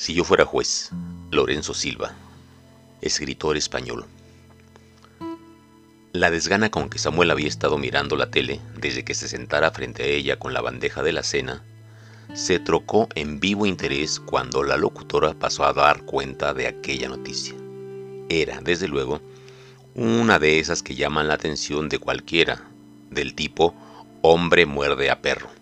Si yo fuera juez, Lorenzo Silva, escritor español. La desgana con que Samuel había estado mirando la tele desde que se sentara frente a ella con la bandeja de la cena, se trocó en vivo interés cuando la locutora pasó a dar cuenta de aquella noticia. Era, desde luego, una de esas que llaman la atención de cualquiera, del tipo hombre muerde a perro.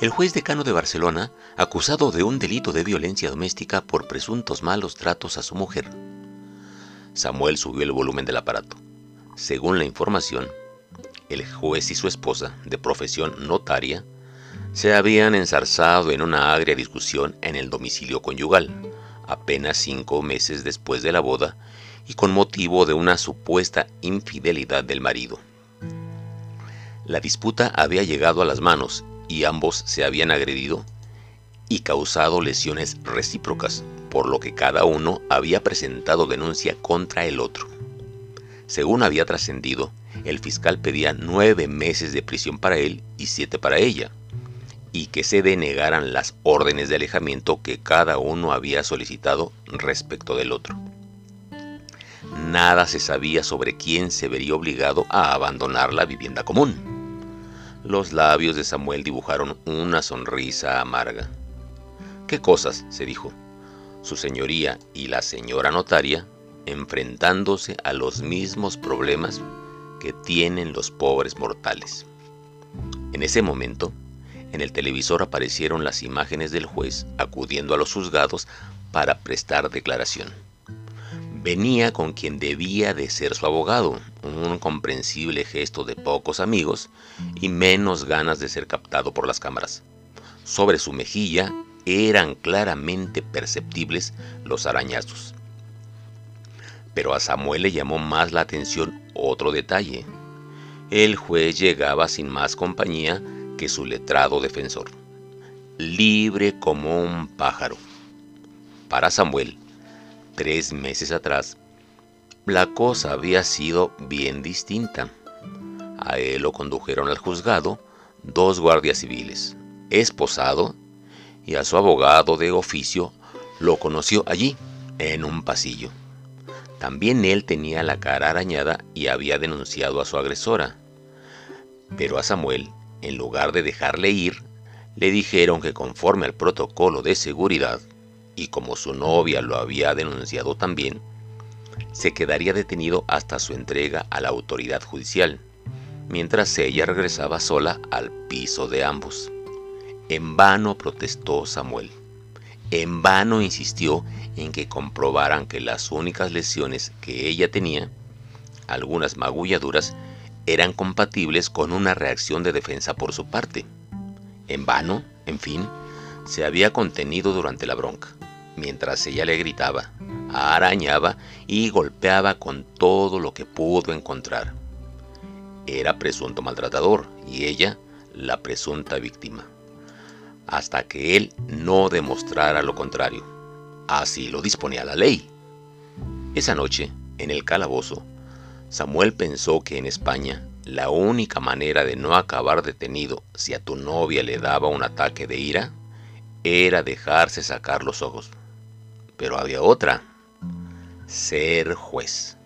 El juez decano de Barcelona, acusado de un delito de violencia doméstica por presuntos malos tratos a su mujer. Samuel subió el volumen del aparato. Según la información, el juez y su esposa, de profesión notaria, se habían ensarzado en una agria discusión en el domicilio conyugal, apenas cinco meses después de la boda y con motivo de una supuesta infidelidad del marido. La disputa había llegado a las manos y ambos se habían agredido y causado lesiones recíprocas, por lo que cada uno había presentado denuncia contra el otro. Según había trascendido, el fiscal pedía nueve meses de prisión para él y siete para ella, y que se denegaran las órdenes de alejamiento que cada uno había solicitado respecto del otro. Nada se sabía sobre quién se vería obligado a abandonar la vivienda común. Los labios de Samuel dibujaron una sonrisa amarga. ¿Qué cosas? se dijo. Su señoría y la señora notaria enfrentándose a los mismos problemas que tienen los pobres mortales. En ese momento, en el televisor aparecieron las imágenes del juez acudiendo a los juzgados para prestar declaración venía con quien debía de ser su abogado, un comprensible gesto de pocos amigos y menos ganas de ser captado por las cámaras. Sobre su mejilla eran claramente perceptibles los arañazos. Pero a Samuel le llamó más la atención otro detalle. El juez llegaba sin más compañía que su letrado defensor, libre como un pájaro. Para Samuel, tres meses atrás, la cosa había sido bien distinta. A él lo condujeron al juzgado dos guardias civiles, esposado, y a su abogado de oficio lo conoció allí, en un pasillo. También él tenía la cara arañada y había denunciado a su agresora. Pero a Samuel, en lugar de dejarle ir, le dijeron que conforme al protocolo de seguridad, y como su novia lo había denunciado también, se quedaría detenido hasta su entrega a la autoridad judicial, mientras ella regresaba sola al piso de ambos. En vano protestó Samuel. En vano insistió en que comprobaran que las únicas lesiones que ella tenía, algunas magulladuras, eran compatibles con una reacción de defensa por su parte. En vano, en fin, se había contenido durante la bronca mientras ella le gritaba, arañaba y golpeaba con todo lo que pudo encontrar. Era presunto maltratador y ella la presunta víctima, hasta que él no demostrara lo contrario. Así lo disponía la ley. Esa noche, en el calabozo, Samuel pensó que en España la única manera de no acabar detenido si a tu novia le daba un ataque de ira era dejarse sacar los ojos. Pero había otra, ser juez.